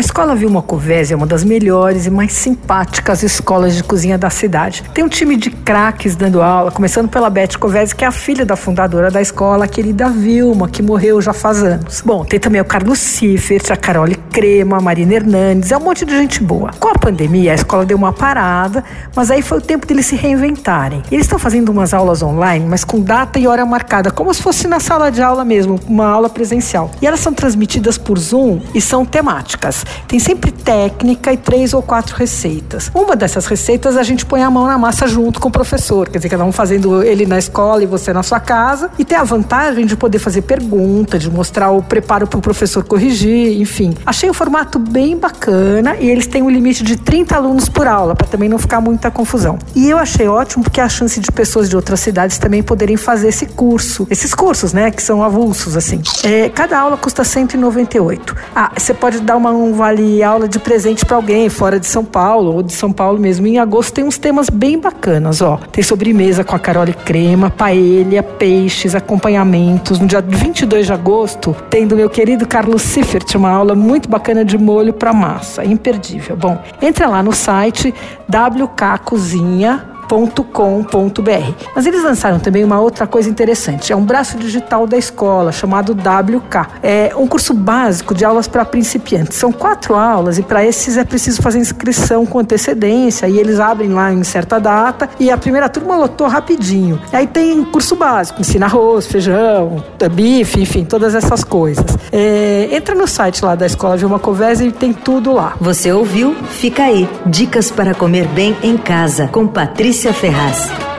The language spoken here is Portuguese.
A escola Vilma Covese é uma das melhores e mais simpáticas escolas de cozinha da cidade. Tem um time de craques dando aula, começando pela Beth Covese, que é a filha da fundadora da escola, a querida Vilma, que morreu já faz anos. Bom, tem também o Carlos Siffert, a Carole Crema, a Marina Hernandes, é um monte de gente boa. Com a pandemia, a escola deu uma parada, mas aí foi o tempo deles se reinventarem. Eles estão fazendo umas aulas online, mas com data e hora marcada, como se fosse na sala de aula mesmo, uma aula presencial. E elas são transmitidas por Zoom e são temáticas. Tem sempre técnica e três ou quatro receitas. Uma dessas receitas a gente põe a mão na massa junto com o professor, quer dizer, cada um fazendo ele na escola e você na sua casa, e tem a vantagem de poder fazer pergunta, de mostrar o preparo para o professor corrigir, enfim. Achei o formato bem bacana e eles têm um limite de 30 alunos por aula, para também não ficar muita confusão. E eu achei ótimo porque a chance de pessoas de outras cidades também poderem fazer esse curso, esses cursos, né, que são avulsos, assim. É, cada aula custa 198. Ah, você pode dar uma, um vale aula de presente para alguém fora de São Paulo ou de São Paulo mesmo. Em agosto tem uns temas bem bacanas, ó. Tem sobremesa com a Carole Crema, paella, peixes, acompanhamentos. No dia 22 de agosto tem do meu querido Carlos Siffert uma aula muito bacana de molho para massa, imperdível. Bom, entra lá no site WK Www.com.br. Mas eles lançaram também uma outra coisa interessante. É um braço digital da escola chamado WK. É um curso básico de aulas para principiantes. São quatro aulas e para esses é preciso fazer inscrição com antecedência e eles abrem lá em certa data e a primeira turma lotou rapidinho. Aí tem curso básico, ensina arroz, feijão, bife, enfim, todas essas coisas. É, entra no site lá da Escola Vilma Covese e tem tudo lá. Você ouviu? Fica aí. Dicas para comer bem em casa com Patrícia Patrícia Ferraz.